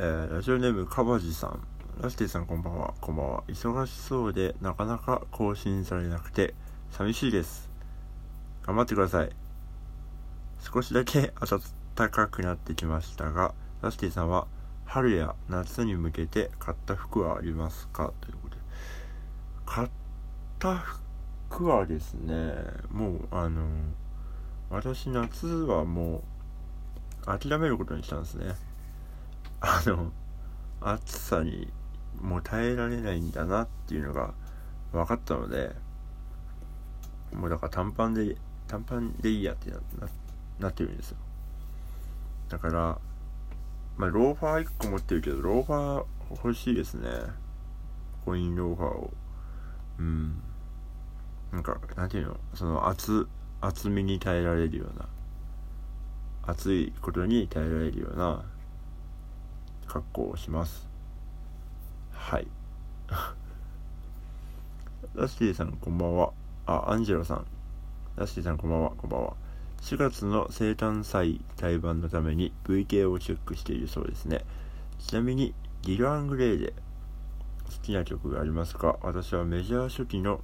えー、ラジオネームかばじさん。ラスティさんこんばんは。こんばんは。忙しそうでなかなか更新されなくて寂しいです。頑張ってください。少しだけ暖かくなってきましたがラスティさんは春や夏に向けて買った服はありますか？ということで。買った服はですねもうあの私夏はもう諦めることにしたんですね。あの暑さにもう耐えられないんだなっていうのが分かったのでもうだから短パンで短パンでいいやってななってるんですよ。だからまあローファー1個持ってるけどローファー欲しいですね。コインローファーを。うん。なんかなんていうの？その厚厚みに耐えられるような。暑いことに耐えられるような。格好をします。はい。ラスティさんこんばんは。あアンジェロさん。ラスティさんこんばんは。こんばんは。4月の生誕祭対バンのために VK をチェックしているそうですね。ちなみにギル・アングレイで好きな曲がありますか？私はメジャー初期の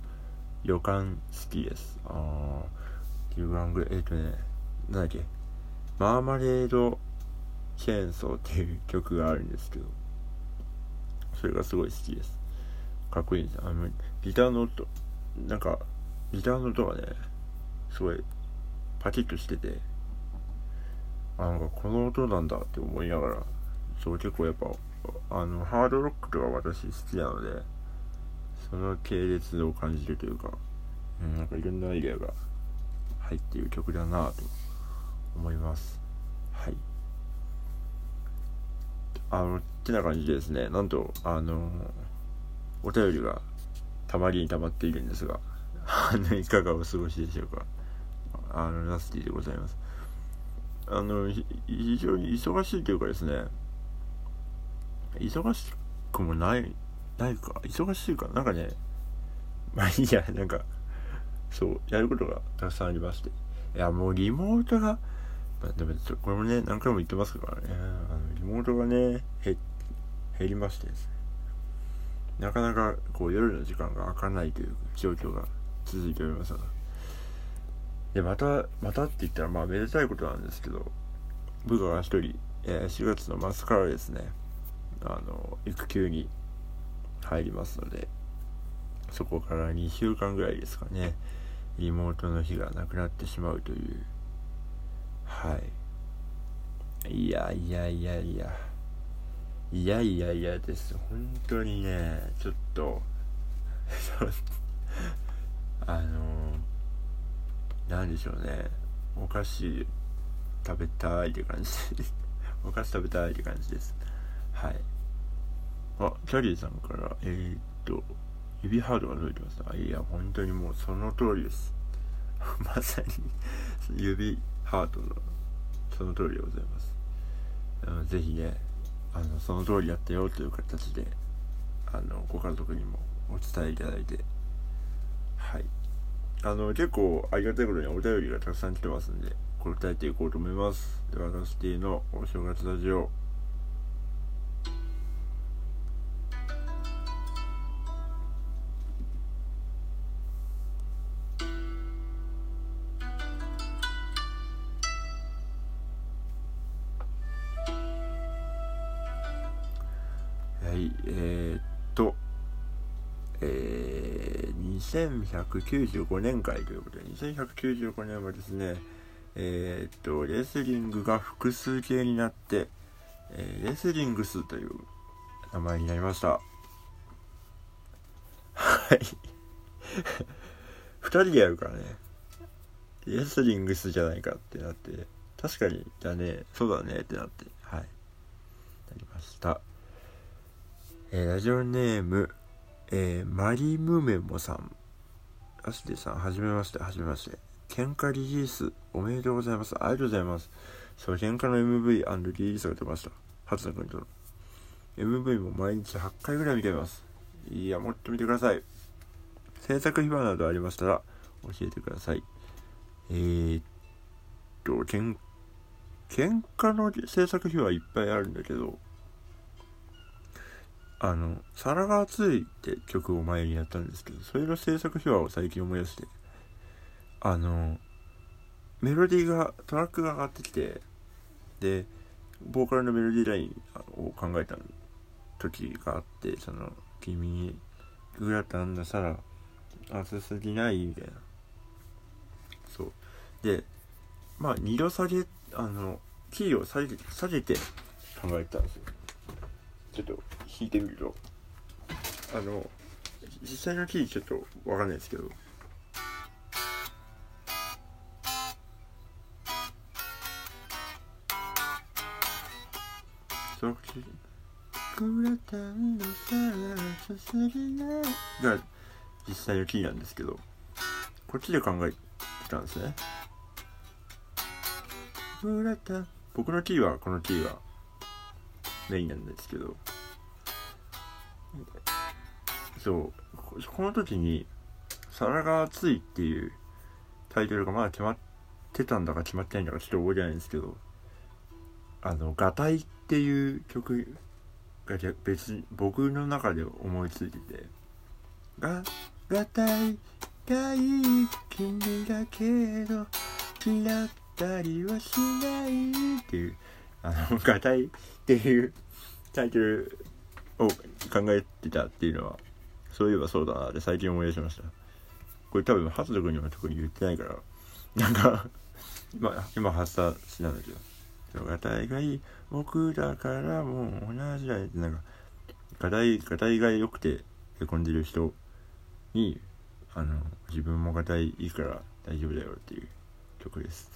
予感好きです。ああギル・アングレイえっ、ー、とねなんだっけ？マーマレードチェーンソーっていう曲があるんですけどそれがすごい好きです。かっこいいんですあのギターの音。なんかギターの音がねすごいパキッとしててあなんかこの音なんだって思いながらそう結構やっぱあのハードロックとか私好きなのでその系列を感じるというか、うん、なんかいろんなアイデアが入っている曲だなと思います。はい。あのってな感じでですねなんとあのお便りがたまりにたまっているんですがあのいかがお過ごしでしょうか。あのラスティでございます。あの非常に忙しいというかですね忙しくもないないか忙しいかなんかね まあいいやなんかそうやることがたくさんありまして。いやもうリモートが、でもこれもね何回も言ってますからね。あのリモートがね減りましてですね。なかなかこう夜の時間が開かないという状況が続いておりますがで。またまたって言ったらまあめでたいことなんですけど部下が一人、えー、4月の末からですねあの育休に入りますのでそこから2週間ぐらいですかねリモートの日がなくなってしまうというはい。いやいやいやいや。いやいやいやです。本当にねちょっと あの何でしょうね。お菓子食べたいって感じ お菓子食べたいって感じです。はい。あキャリーさんからえー、っと指ハードが届いてますあいや本当にもうその通りです。まさに指ハートのその通りでございます。あのぜひねあのその通りやったよという形であのご家族にもお伝えいただいてはい。あの結構ありがたいことにお便りがたくさん来てますんで答えていこうと思います。ではラスティのお正月ラジオ。2195年会ということで2195年はですねえー、っとレスリングが複数形になって、えー、レスリングスという名前になりました。はい。2人でやるからね。レスリングスじゃないかってなって確かにだねそうだねってなってはい。なりました。えー、ラジオネーム、えー、マリムメモさん。アスティさん、はじめまして、はじめまして。喧嘩リリース、おめでとうございます。ありがとうございます。そう、喧嘩の MV& リリースが出ました。初田君との。MV も毎日8回ぐらい見てます。いや、もっと見てください。制作秘話などありましたら、教えてください。えー、っと、喧、喧嘩の制作秘話いっぱいあるんだけど、あの「皿が熱い」って曲を前にやったんですけどそれの制作秘話を最近思い出してあのメロディーがトラックが上がってきてでボーカルのメロディーラインを考えた時があってその「君にグラタンの皿熱すぎない」みたいな。そう。でまあ2度下げあのキーを下げ下げて考えたんですよ。ちょっと弾いてみると。あの実際のキーちょっとわかんないですけど。そうグラタンのさすぎなが実際のキーなんですけど。こっちで考えてたんですね。僕のキーはこのキーはメインなんですけど。そう。この時に「皿が熱い」っていうタイトルがまだ決まってたんだか決まってないんだかちょっと覚えてないんですけどあの「ガタイ」っていう曲が別に僕の中で思いついてて「がガタイがいい君だけど嫌ったりはしない」っていうあの「ガタイ」っていうタイトルを考えてたっていうのはそういえばそうだなって最近思い出しました。これ多分ハトト君には特に言ってないから。なんか 今今発散しなんだけど「ガタイがいい僕だからもう同じだよ」ってなんかガタイガタイが良くてへこんでる人にあの自分もガタイいいから大丈夫だよっていう曲です。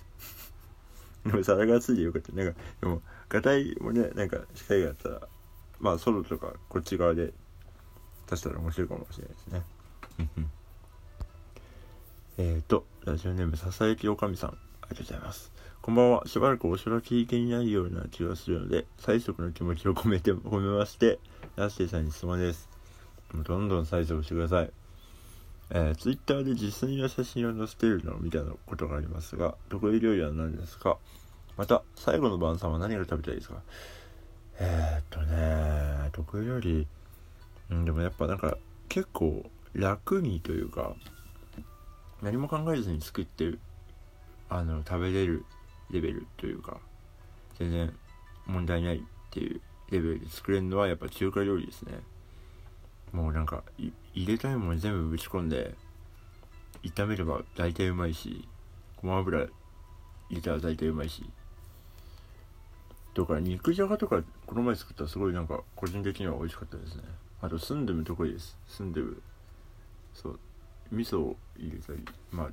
でも皿がついてよかった。なんかでもガタイもねなんか機会があったらまあソロとかこっち側で出したら面白いかもしれないですね。えっとラジオネームささやきおかみさん。ありがとうございます。こんばんは。しばらくお城が聞いていないような気がするので催促の気持ちを込めて褒めましてラッシーさんに質問です。どんどん催促してください。えー、ツイッターで実際の写真を載せているのを見たことがありますが、得意料理は何ですか？また、最後の晩餐は何が食べたいですか？えー、っとね、得意料理、うん、でもやっぱなんか結構楽にというか、何も考えずに作って、あの、食べれるレベルというか、全然問題ないっていうレベルで作れるのはやっぱ中華料理ですね。もうなんか入れたいもの全部ぶち込んで炒めれば大体うまいしごま油入れたら大体うまいしとか肉じゃがとかこの前作ったらすごいなんか個人的には美味しかったですね。あとスンドゥブ得意です。スンドゥブそう。味噌を入れたりまあ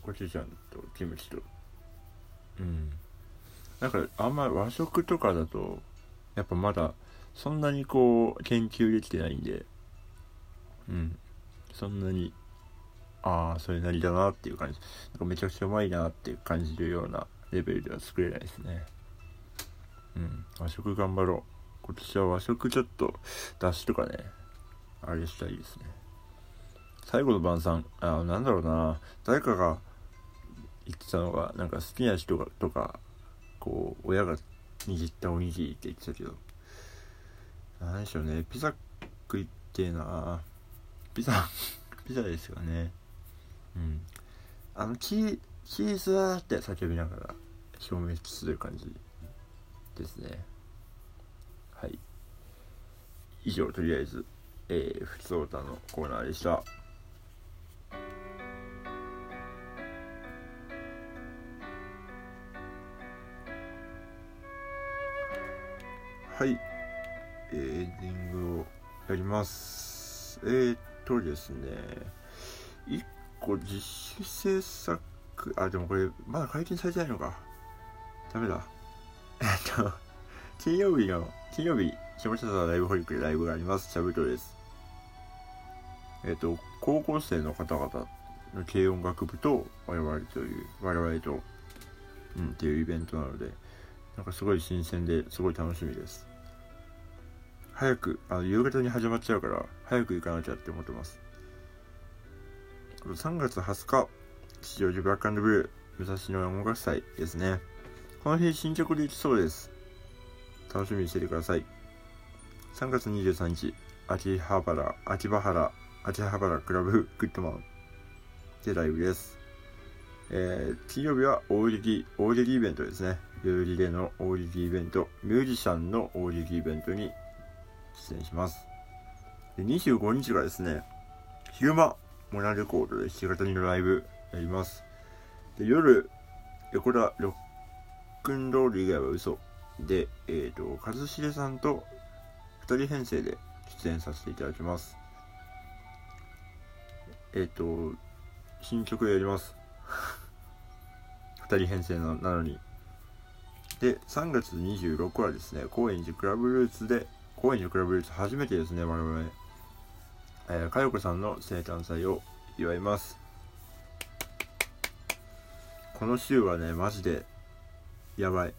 コチュジャンとキムチと。うん。なんかあんま和食とかだとやっぱまだそんなにこう研究できてないんで。うん。そんなにああそれなりだなっていう感じ。なんかめちゃくちゃうまいなって感じるようなレベルでは作れないですね。うん。和食頑張ろう。今年は和食ちょっと出汁とかねあれしたいですね。最後の晩餐。あなんだろうな。誰かが言ってたのがなんか好きな人がとかこう親が握ったおにぎりって言ってたけど。何でしょうね。ピザ食いってえな。ピザ ピザですよね。うん。あのチーチーズーって叫びながら表明する感じ。ですね。はい。以上とりあえずえー、ふつおたのコーナーでした。はい。えー、エンディングをやります。えー、っとですね。1個実習制作あでもこれまだ解禁されてないのか。ダメだ。えっと金曜日の金曜日下北沢ライブホリックでライブがあります。シャブトです。えっと高校生の方々の軽音楽部と我々という我々とうんっていうイベントなのでなんかすごい新鮮ですごい楽しみです。早くあの夕方に始まっちゃうから早く行かなきゃって思ってます。3月20日吉祥寺ブラックブルー武蔵野音楽祭ですね。この日新曲で行きそうです楽しみにしててください3月23日、秋葉原、秋葉原、秋葉原クラブグッドマンでライブです。えー、金曜日は大喜利、大喜利イベントですね。代々木での大喜利イベント、ミュージシャンの大喜利イベントに出演します。で25日がですね、昼間、モナレコードで弾き語りのライブやります。で夜、これはクンロール以外は嘘で、えっ、ー、と、一茂さんと二人編成で出演させていただきます。えっ、ー、と、新曲やります。二人編成のなのに。で、3月26はですね、高円寺クラブルーツで、高円寺クラブルーツ初めてですね、我々。えー、かよこさんの生誕祭を祝います。この週はね、マジで、やばい。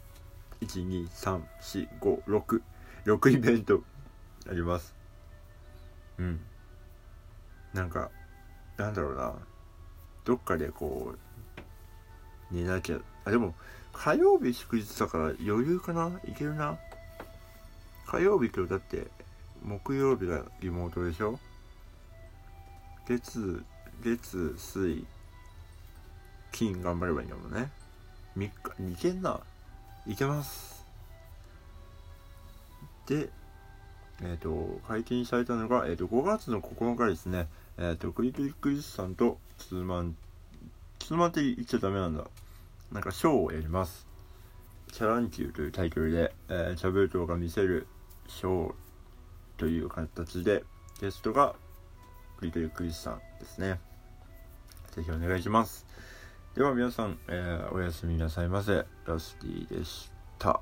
1、2、3、4、5、6、6イベントあります。うん。なんか、なんだろうな。どっかでこう、寝なきゃ。あ、でも、火曜日祝日だから余裕かな？いけるな？火曜日今日だって、木曜日がリモートでしょ？月、月、水、金頑張ればいいんだもんね。3日、いけんな。いけます。で、えっ、ー、と、解禁されたのが、えっ、ー、と、5月の9日ですね。えっ、ー、と、クリクリクリスさんとツーマン、ツーマンって言っちゃダメなんだ。なんかショーをやります。チャランキューというタイトルで、えー、チャブルトが見せるショーという形で、ゲストがクリクリクリスさんですね。ぜひお願いします。では皆さん、えー、おやすみなさいませ。ラスティでした。